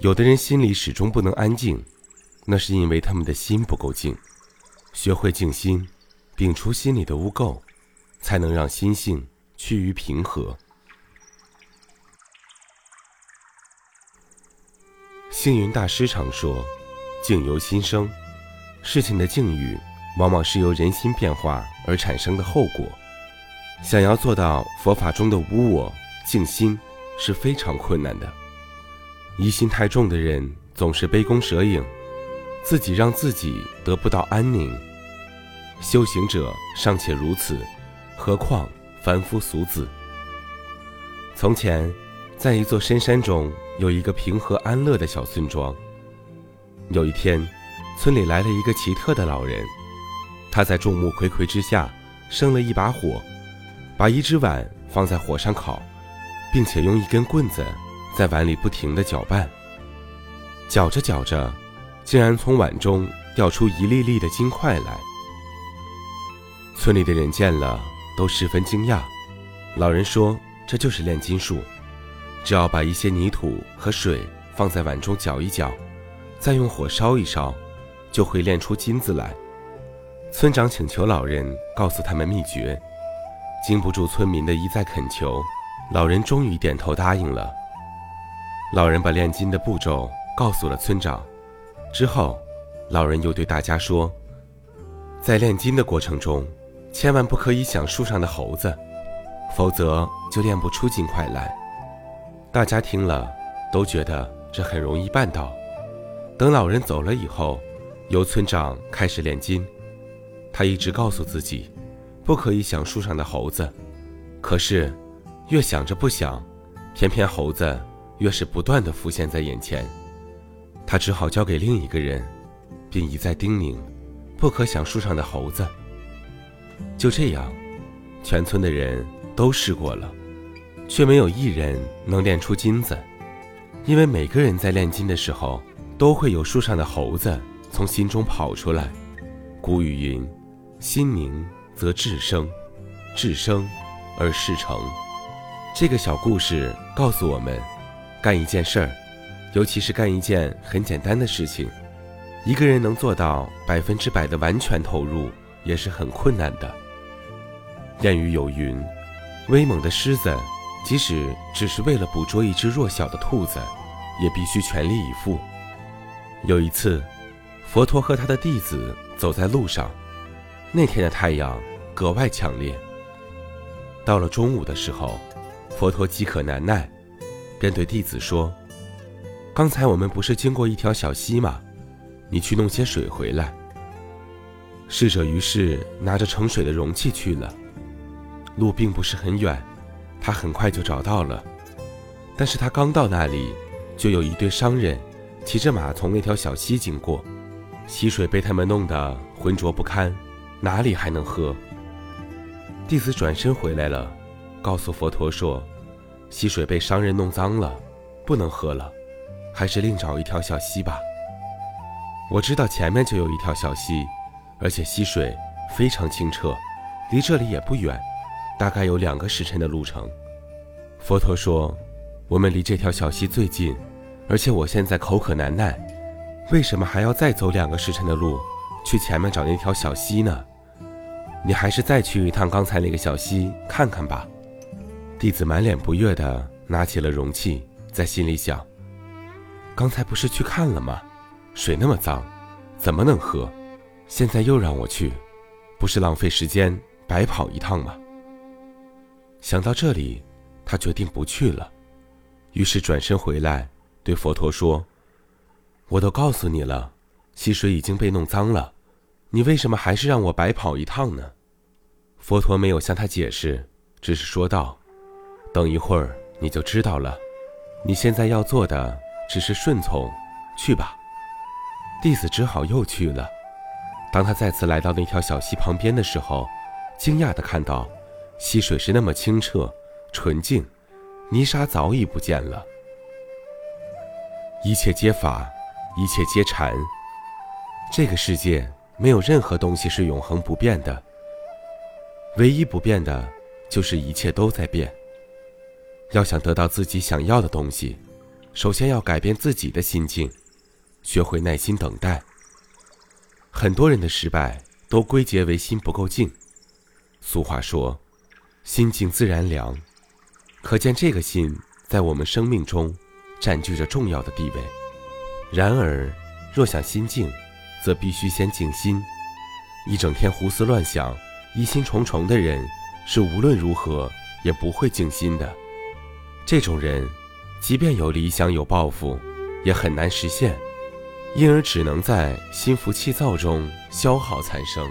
有的人心里始终不能安静，那是因为他们的心不够静。学会静心，摒除心里的污垢，才能让心性趋于平和。星云大师常说：“境由心生。”事情的境遇，往往是由人心变化而产生的后果。想要做到佛法中的无我、静心，是非常困难的。疑心太重的人，总是杯弓蛇影，自己让自己得不到安宁。修行者尚且如此，何况凡夫俗子？从前，在一座深山中，有一个平和安乐的小村庄。有一天，村里来了一个奇特的老人，他在众目睽睽之下生了一把火，把一只碗放在火上烤，并且用一根棍子在碗里不停地搅拌。搅着搅着，竟然从碗中掉出一粒粒的金块来。村里的人见了都十分惊讶。老人说：“这就是炼金术，只要把一些泥土和水放在碗中搅一搅，再用火烧一烧。”就会炼出金子来。村长请求老人告诉他们秘诀，经不住村民的一再恳求，老人终于点头答应了。老人把炼金的步骤告诉了村长，之后，老人又对大家说，在炼金的过程中，千万不可以想树上的猴子，否则就炼不出金块来。大家听了，都觉得这很容易办到。等老人走了以后。由村长开始炼金，他一直告诉自己，不可以想树上的猴子。可是，越想着不想，偏偏猴子越是不断的浮现在眼前。他只好交给另一个人，并一再叮咛，不可想树上的猴子。就这样，全村的人都试过了，却没有一人能炼出金子，因为每个人在炼金的时候，都会有树上的猴子。从心中跑出来。古语云：“心宁则志生，志生而事成。”这个小故事告诉我们，干一件事儿，尤其是干一件很简单的事情，一个人能做到百分之百的完全投入，也是很困难的。谚语有云：“威猛的狮子，即使只是为了捕捉一只弱小的兔子，也必须全力以赴。”有一次。佛陀和他的弟子走在路上，那天的太阳格外强烈。到了中午的时候，佛陀饥渴难耐，便对弟子说：“刚才我们不是经过一条小溪吗？你去弄些水回来。”侍者于是拿着盛水的容器去了。路并不是很远，他很快就找到了。但是他刚到那里，就有一对商人骑着马从那条小溪经过。溪水被他们弄得浑浊不堪，哪里还能喝？弟子转身回来了，告诉佛陀说：“溪水被商人弄脏了，不能喝了，还是另找一条小溪吧。”我知道前面就有一条小溪，而且溪水非常清澈，离这里也不远，大概有两个时辰的路程。佛陀说：“我们离这条小溪最近，而且我现在口渴难耐。”为什么还要再走两个时辰的路，去前面找那条小溪呢？你还是再去一趟刚才那个小溪看看吧。弟子满脸不悦地拿起了容器，在心里想：刚才不是去看了吗？水那么脏，怎么能喝？现在又让我去，不是浪费时间，白跑一趟吗？想到这里，他决定不去了，于是转身回来，对佛陀说。我都告诉你了，溪水已经被弄脏了，你为什么还是让我白跑一趟呢？佛陀没有向他解释，只是说道：“等一会儿你就知道了。你现在要做的只是顺从，去吧。”弟子只好又去了。当他再次来到那条小溪旁边的时候，惊讶地看到，溪水是那么清澈、纯净，泥沙早已不见了。一切皆法。一切皆禅。这个世界没有任何东西是永恒不变的，唯一不变的，就是一切都在变。要想得到自己想要的东西，首先要改变自己的心境，学会耐心等待。很多人的失败都归结为心不够静。俗话说：“心静自然凉。”可见这个心在我们生命中占据着重要的地位。然而，若想心静，则必须先静心。一整天胡思乱想、疑心重重的人，是无论如何也不会静心的。这种人，即便有理想、有抱负，也很难实现，因而只能在心浮气躁中消耗残生。